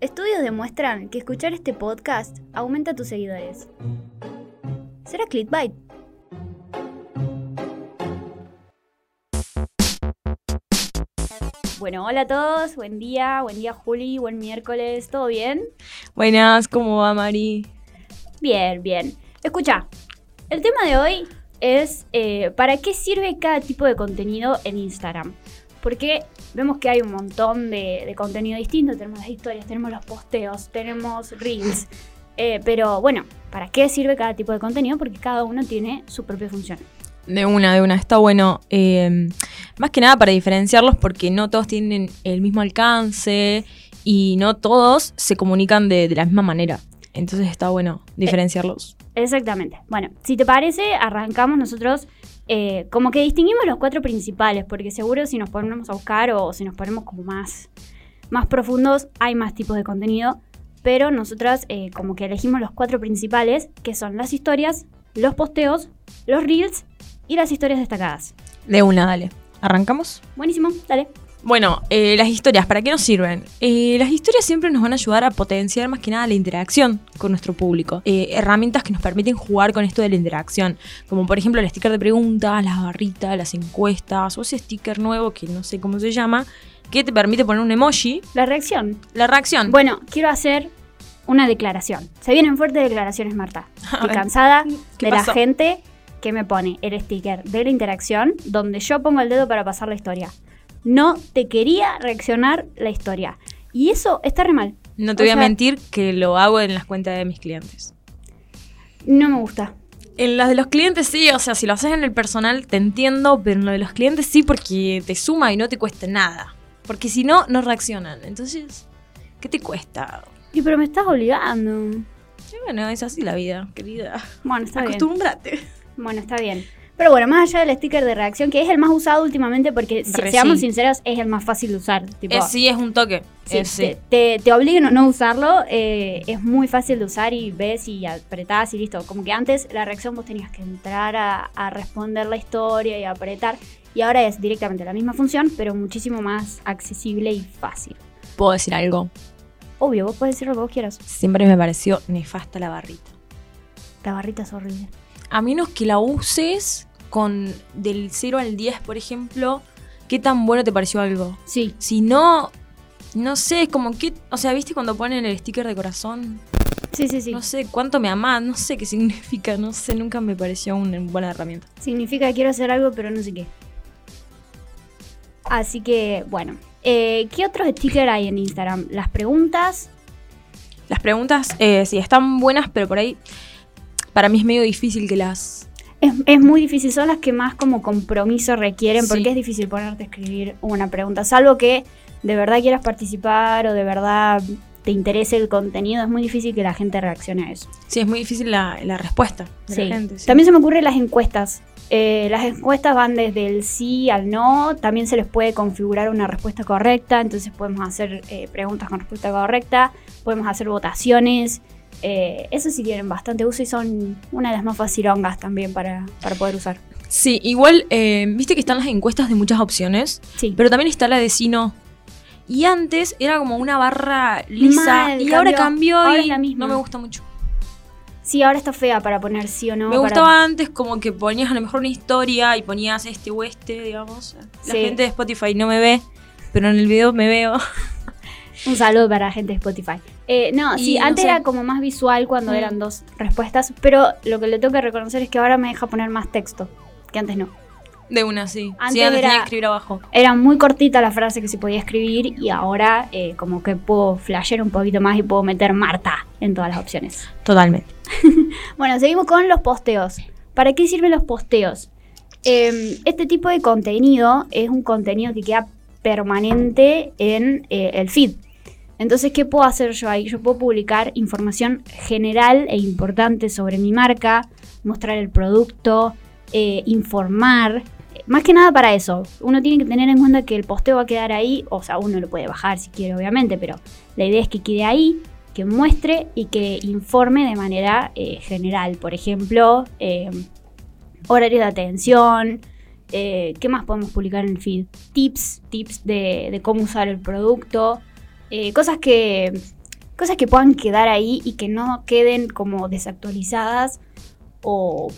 Estudios demuestran que escuchar este podcast aumenta tus seguidores. ¿Será clickbait? Bueno, hola a todos, buen día, buen día Juli, buen miércoles, ¿todo bien? Buenas, ¿cómo va Mari? Bien, bien. Escucha, el tema de hoy es eh, ¿para qué sirve cada tipo de contenido en Instagram? Porque vemos que hay un montón de, contenido distinto, tenemos las historias, tenemos los posteos, tenemos reels, eh, pero bueno, ¿para qué sirve cada tipo de contenido? Porque cada uno tiene su propia función. De una, de una, está bueno. Eh, más que nada para diferenciarlos porque no todos tienen el mismo alcance y no todos se comunican de, la misma manera. Entonces está bueno diferenciarlos. exactamente. Bueno, si te parece, arrancamos nosotros eh, como que distinguimos los cuatro principales, porque seguro si nos ponemos a buscar o si nos ponemos como más, más profundos, hay más tipos de contenido. Pero nosotras eh, como que elegimos los cuatro principales, que son las historias, los posteos, los reels y las historias destacadas. De una, dale. ¿Arrancamos? Buenísimo, dale. Bueno, eh, las historias, ¿para qué nos sirven? Eh, las historias siempre nos van a ayudar a potenciar más que nada la interacción con nuestro público. Eh, herramientas que nos permiten jugar con esto de la interacción, como por ejemplo el sticker de preguntas, las barritas, las encuestas, o ese sticker nuevo que no sé cómo se llama, que te permite poner un emoji. La reacción. La reacción. Bueno, quiero hacer una declaración. Se vienen fuertes declaraciones, Marta. Estoy cansada de la gente que me pone el sticker de la interacción donde yo pongo el dedo para pasar la historia. No te quería reaccionar la historia. Y eso está re mal. No te voy a mentir que lo hago en las cuentas de mis clientes. No me gusta. En las de los clientes sí, o sea, si lo haces en el personal te entiendo, pero en lo de los clientes sí porque te suma y no te cuesta nada. Porque si no, no reaccionan. Entonces, ¿qué te cuesta? Y pero me estás obligando. Sí, bueno, es así la vida, querida. Bueno, está bien. Acostúmbrate. Bueno, está bien. Pero bueno, más allá del sticker de reacción, que es el más usado últimamente porque, si, seamos sinceros, es el más fácil de usar. Tipo, sí, es un toque. Sí, te, te, obliguen a no usarlo, eh, es muy fácil de usar y ves y apretás y listo. Como que antes la reacción vos tenías que entrar a, responder la historia y apretar. Y ahora es directamente la misma función, pero muchísimo más accesible y fácil. ¿Puedo decir algo? Obvio, vos puedes decir lo que vos quieras. Siempre me pareció nefasta la barrita. La barrita es horrible. A menos que la uses con del 0 al 10, por ejemplo, ¿qué tan bueno te pareció algo? Sí. Si no, no sé, es como que, o sea, ¿viste cuando ponen el sticker de corazón? Sí, sí, sí. No sé cuánto me amás, no sé qué significa, no sé, nunca me pareció una buena herramienta. Significa que quiero hacer algo, pero no sé qué. Así que, bueno. Eh, ¿Qué otros stickers hay en Instagram? Las preguntas. Las preguntas, eh, sí, están buenas, pero por ahí para mí es medio difícil que las es, muy difícil, son las que más como compromiso requieren porque es difícil ponerte a escribir una pregunta, salvo que de verdad quieras participar o de verdad te interese el contenido, es muy difícil que la gente reaccione a eso. Sí, es muy difícil la, respuesta de la gente. También se me ocurren las encuestas. Eh, las encuestas van desde el sí al no, también se les puede configurar una respuesta correcta, entonces podemos hacer eh, preguntas con respuesta correcta, podemos hacer votaciones. Eh, eso sí tienen bastante uso y son una de las más facilongas también para, poder usar. Sí, igual, eh, viste que están las encuestas de muchas opciones. Sí. Pero también está la de sí no. Y antes era como una barra lisa. y ahora cambió y la misma. no me gusta mucho. Sí, ahora está fea para poner sí o no. Me gustaba antes como que ponías a lo mejor una historia y ponías este o este, digamos. La gente de Spotify no me ve, pero en el video me veo. Un saludo para la gente de Spotify. Eh, no, sí, antes era como más visual cuando mm. eran dos respuestas, pero lo que le tengo que reconocer es que ahora me deja poner más texto, que antes no. De una, sí. Antes, era, tenía que escribir abajo. Era muy cortita la frase que se podía escribir y ahora eh, como que puedo flashear un poquito más y puedo meter Marta en todas las opciones. Totalmente. bueno, seguimos con los posteos. ¿Para qué sirven los posteos? Em, este tipo de contenido es un contenido que queda permanente en eh, el feed. Entonces, ¿qué puedo hacer yo ahí? Yo puedo publicar información general e importante sobre mi marca, mostrar el producto, eh, informar. Más que nada para eso. Uno tiene que tener en cuenta que el posteo va a quedar ahí. O sea, uno lo puede bajar si quiere, obviamente, pero la idea es que quede ahí, que muestre y que informe de manera eh, general. Por ejemplo, eh, horario de atención. ¿Qué más podemos publicar en el feed? Tips, tips de cómo usar el producto. Eh, cosas que, cosas que puedan quedar ahí y que no queden como desactualizadas o,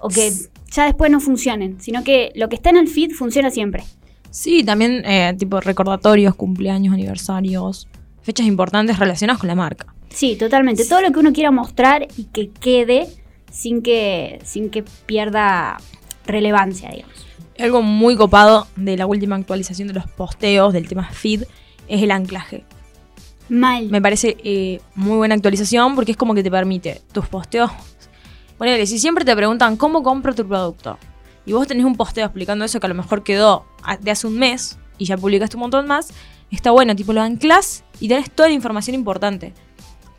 o que ya después no funcionen, sino que lo que está en el feed funciona siempre. Sí, también eh, tipo recordatorios, cumpleaños, aniversarios, fechas importantes relacionadas con la marca. Sí, totalmente. Todo lo que uno quiera mostrar y que quede sin que, sin que pierda relevancia, digamos. Algo muy copado de la última actualización de los posteos del tema feed es el anclaje. Mal. Me parece eh, muy buena actualización porque es como que te permite tus posteos. Ponele, si siempre te preguntan cómo compro tu producto y vos tenés un posteo explicando eso que a lo mejor quedó de hace un mes y ya publicaste un montón más, está bueno, tipo lo anclas y tenés toda la información importante.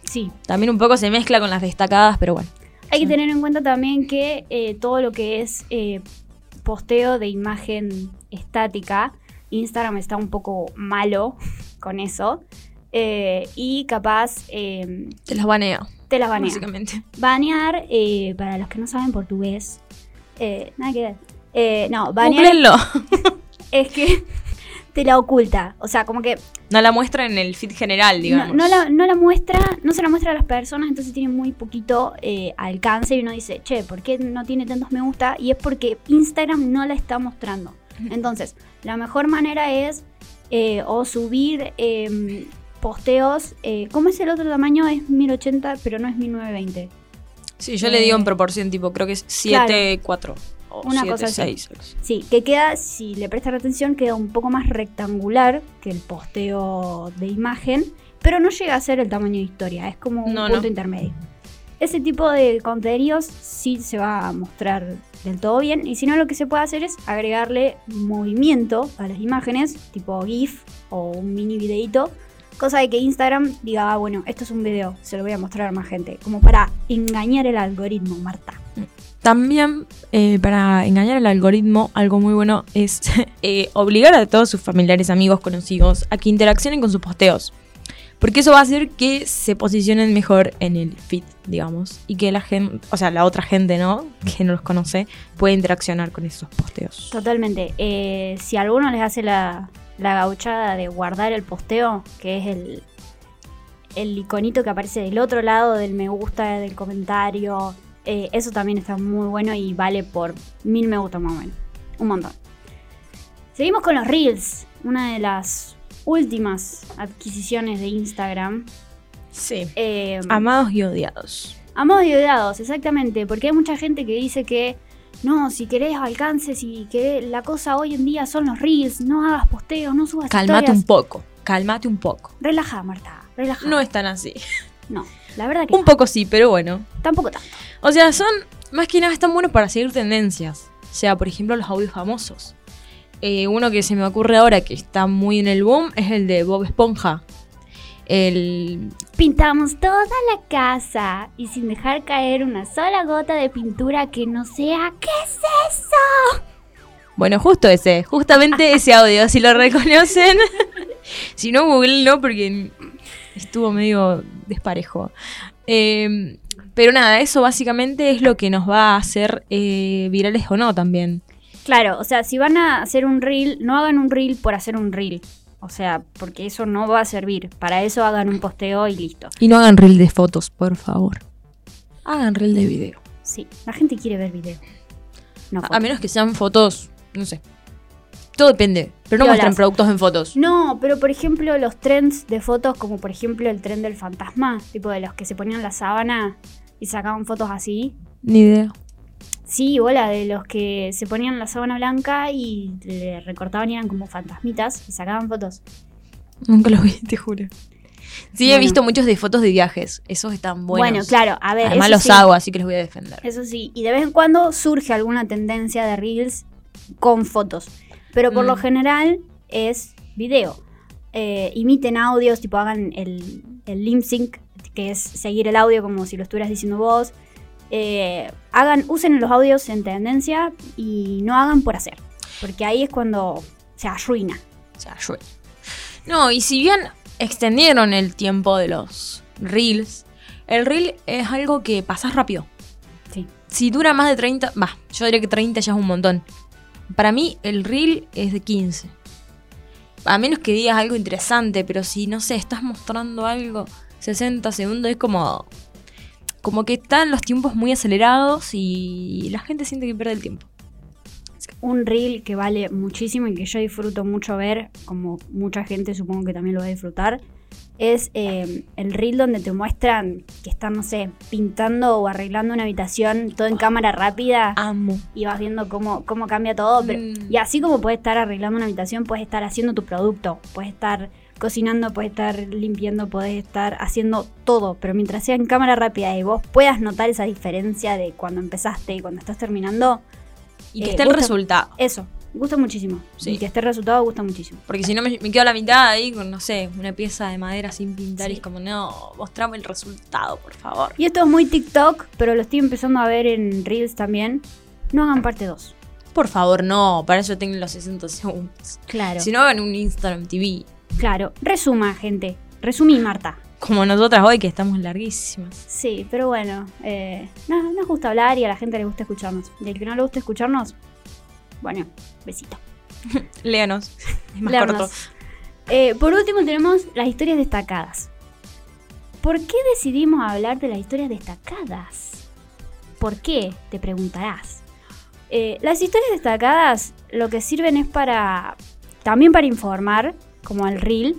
Sí. También un poco se mezcla con las destacadas, pero bueno. Hay que tener en cuenta también que eh, todo lo que es eh, posteo de imagen estática, Instagram está un poco malo con eso. eh, y capaz eh, Te las banea, te las banea. básicamente. Banear, eh, para los que no saben portugués, eh, nada que ver. Eh, no, banear es que te la oculta. O sea, como que No la muestra en el feed general, digamos. no, no la, no la muestra, no se la muestra a las personas, entonces tiene muy poquito eh, alcance y uno dice, che, ¿por qué no tiene tantos me gusta? Y es porque Instagram no la está mostrando. Entonces, la mejor manera es eh, o subir eh, posteos. eh, ¿Cómo es el otro tamaño? Es 1080, pero no es 1920. Sí, yo le digo en Eh, proporción, tipo, creo que es claro. 7, 4. O Una 7, cosa así. 6. Sí, que queda, si le prestan atención, queda un poco más rectangular que el posteo de imagen, pero no llega a ser el tamaño de historia, es como un No, punto no. intermedio. Ese tipo de contenidos sí se va a mostrar del todo bien, y si no, lo que se puede hacer es agregarle movimiento a las imágenes, tipo GIF o un mini videito, cosa de que Instagram diga, ah, bueno, esto es un video, se lo voy a mostrar a más gente, como para engañar el algoritmo, Marta. También, eh, para engañar al algoritmo, algo muy bueno es eh, obligar a todos sus familiares, amigos, conocidos a que interaccionen con sus posteos. Porque eso va a hacer que se posicionen mejor en el feed, digamos. Y que la gente, o sea, la otra gente, ¿no? Que no los conoce, pueda interaccionar con esos posteos. Totalmente. Eh, si alguno les hace la, la gauchada de guardar el posteo, que es el, el iconito que aparece del otro lado del me gusta, del comentario, eh, eso también está muy bueno y vale por mil me gusta más o menos. Un montón. Seguimos con los Reels, una de las últimas adquisiciones de Instagram. Sí. Eh, Amados y odiados. Amados y odiados, exactamente, porque hay mucha gente que dice que no, si querés alcance, si querés, la cosa hoy en día son los reels, no hagas posteos, no subas Calmate historias. un poco. Calmate un poco. Relaja, Marta, relaja. No es tan así. No, la verdad que Un no, poco sí, pero bueno. tampoco tanto. O sea, son más que nada están buenos para seguir tendencias. O sea, por ejemplo, los audios famosos. Eh, uno que se me ocurre ahora que está muy en el boom es el de Bob Esponja. El. Pintamos toda la casa y sin dejar caer una sola gota de pintura que no sea ¿qué es eso? Bueno, justo ese, justamente ese audio, si lo reconocen. si no, googleenlo porque estuvo medio desparejo. Eh, pero nada, eso básicamente es lo que nos va a hacer eh, virales o no también. Claro, o sea, si van a hacer un reel, no hagan un reel por hacer un reel. O sea, porque eso no va a servir. Para eso hagan un posteo y listo. Y no hagan reel de fotos, por favor. Hagan reel de video. Sí, la gente quiere ver video. No, A, menos que sean fotos, no sé. Todo depende. Pero no Piolas. muestren productos en fotos. No, pero por ejemplo, los trends de fotos, como por ejemplo el tren del fantasma, tipo de los que se ponían la sábana y sacaban fotos así. Ni idea. Sí, hola, de los que se ponían la sábana blanca y le recortaban y eran como fantasmitas y sacaban fotos. Nunca los vi, te juro. Sí, he visto muchos de fotos de viajes. Esos están buenos. Bueno, claro, a ver. Además los sí, hago, así que los voy a defender. Eso sí, y de vez en cuando surge alguna tendencia de reels con fotos. Pero por Mm. lo general es video. Eh, imiten audios, tipo hagan el, el lip sync, que es seguir el audio como si lo estuvieras diciendo vos. Eh, hagan, usen los audios en tendencia y no hagan por hacer. Porque ahí es cuando se arruina. Sea, yo- No, y si bien extendieron el tiempo de los reels, el reel es algo que pasas rápido. Sí. Si dura más de 30, va, yo diría que 30 ya es un montón. Para mí el reel es de 15. A menos que digas algo interesante, pero si no sé, estás mostrando algo 60 segundos, es como. Como que están los tiempos muy acelerados y la gente siente que pierde el tiempo. Un reel que vale muchísimo y que yo disfruto mucho ver, como mucha gente supongo que también lo va a disfrutar, es eh, el reel donde te muestran que están, no sé, pintando o arreglando una habitación todo en cámara rápida Amo. y vas viendo cómo, cómo cambia todo. pero- Mm. Y así como puedes estar arreglando una habitación, puedes estar haciendo tu producto, puedes estar cocinando, puedes estar limpiando, puedes estar haciendo todo, pero mientras sea en cámara rápida y vos puedas notar esa diferencia de cuando empezaste y cuando estás terminando, Y que Eh, esté el resultado. eso, gusta muchísimo. Sí. Y que esté el resultado gusta muchísimo. Porque si no me, me quedo a la mitad ahí con, no sé, una pieza de madera sin pintar y es como, no, mostrame el resultado, por favor. Y esto es muy TikTok, pero lo estoy empezando a ver en Reels también. No hagan parte 2. Por favor, no, para eso tengo los 60 segundos. Claro. Si no, hagan un Instagram TV. Claro. Resuma, gente. Resumí, Marta. Como nosotras hoy, que estamos larguísimas. Sí, pero bueno, eh, no, nos gusta hablar y a la gente le gusta escucharnos. Y al que no le gusta escucharnos, bueno, besito. Léanos. Es más corto. Eh, por último tenemos las historias destacadas. ¿Por qué decidimos hablar de las historias destacadas? ¿Por qué? Te preguntarás. Eh, las historias destacadas lo que sirven es para también para informar, como el reel,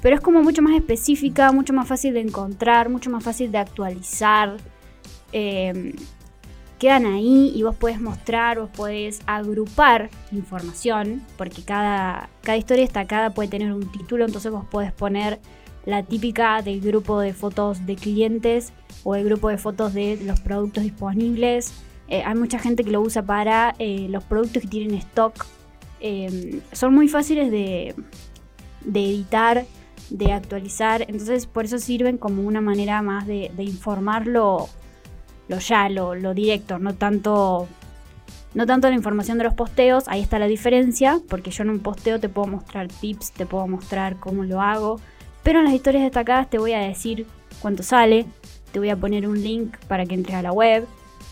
pero es como mucho más específica, mucho más fácil de encontrar, mucho más fácil de actualizar. Eh, quedan ahí y vos podés mostrar, vos podés agrupar información, porque cada, cada historia destacada puede tener un título, entonces vos podés poner la típica del grupo de fotos de clientes o el grupo de fotos de los productos disponibles. Eh, hay mucha gente que lo usa para eh, los productos que tienen stock. Eh, son muy fáciles de, de editar, de actualizar, entonces por eso sirven como una manera más de, de informarlo lo ya, lo, lo directo, no tanto, no tanto la información de los posteos, ahí está la diferencia, porque yo en un posteo te puedo mostrar tips, te puedo mostrar cómo lo hago, pero en las historias destacadas te voy a decir cuánto sale, te voy a poner un link para que entres a la web,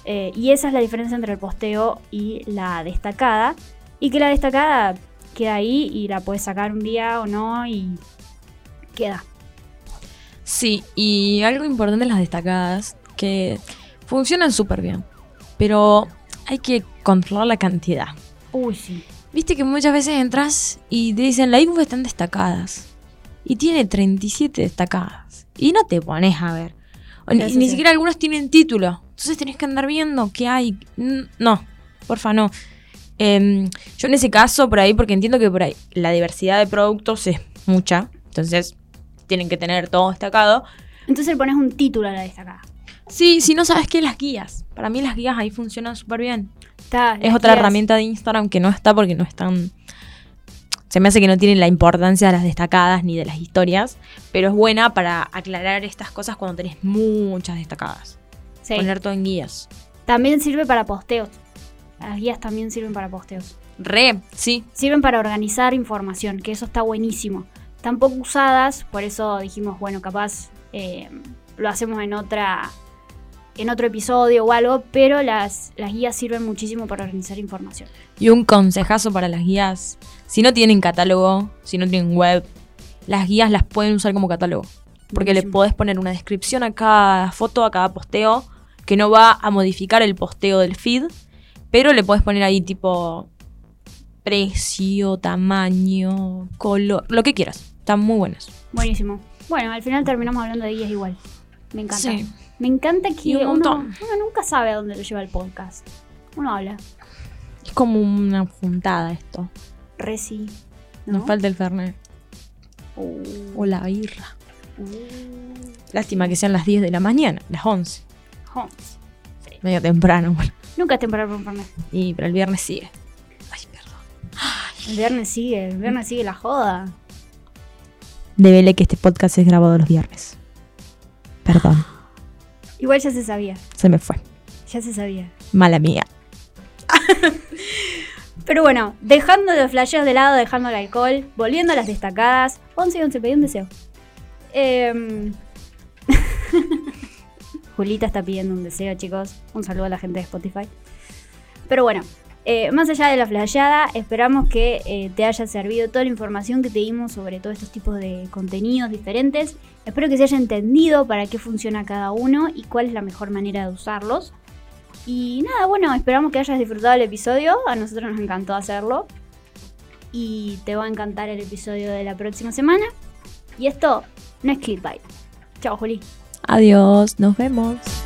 eh, y esa es la diferencia entre el posteo y la destacada, y que la destacada queda ahí y la puedes sacar un día o no, y queda. Sí, y algo importante en las destacadas, que funcionan súper bien, pero hay que controlar la cantidad. Uy, sí. Viste que muchas veces entras y te dicen, las info están destacadas. Y tiene 37 destacadas. Y no te pones a ver. O ni, ni siquiera algunos tienen título. Entonces tenés que andar viendo qué hay. No, porfa, no. Em, yo en ese caso, por ahí, porque entiendo que por ahí la diversidad de productos es mucha. Entonces tienen que tener todo destacado. Entonces le pones un título a la destacada. Sí, si no sabes qué, las guías. Para mí las guías ahí funcionan súper bien. Está, Es otra guías- herramienta de Instagram que no está porque no están. Se me hace que no tienen la importancia de las destacadas ni de las historias, pero es buena para aclarar estas cosas cuando tenés muchas destacadas. Sí. Poner todo en guías. También sirve para posteos. Las guías también sirven para posteos. Re, sí. Sirven para organizar información, que eso está buenísimo. Están poco usadas, por eso dijimos, bueno, capaz eh, lo hacemos en otra en otro episodio o algo, pero las, las guías sirven muchísimo para organizar información. Y un consejazo para las guías. Si no tienen catálogo, si no tienen web, las guías las pueden usar como catálogo. Porque le podés poner una descripción a cada foto, a cada posteo, que no va a modificar el posteo del feed, pero le podés poner ahí tipo precio, tamaño, color, lo que quieras. Están muy buenas. Buenísimo. Bueno, al final terminamos hablando de guías igual. Me encanta. Sí. Me encanta que un uno, uno nunca sabe a dónde lo lleva el podcast. Uno habla. Es como una juntada esto. Reci. ¿no? Nos falta el Fernet. Uh, O la birra. uh, Lástima que sean las 10 de la mañana, las 11. Homs. Medio temprano. bueno. Nunca es temprano para un Fernet. Y, pero el viernes sigue. Ay, perdón. El viernes sigue, el viernes sigue la joda. Debele que este podcast es grabado los viernes. Perdón, Igual ya se sabía, se me fue. ya se sabía. Mala mía. Pero bueno, dejando los flasheos de lado, dejando el alcohol, volviendo a las destacadas. 11 y 11, pedí un deseo. Em, Julita está pidiendo un deseo, chicos. Un saludo a la gente de Spotify. Pero bueno, Eh, más allá de la flayada, esperamos que eh, te haya servido toda la información que te dimos sobre todos estos tipos de contenidos diferentes. Espero que se haya entendido para qué funciona cada uno y cuál es la mejor manera de usarlos. Y nada, bueno, esperamos que hayas disfrutado el episodio. A nosotros nos encantó hacerlo. Y te va a encantar el episodio de la próxima semana. Y esto no es Clickbait. Chao, Juli. Adiós, nos vemos.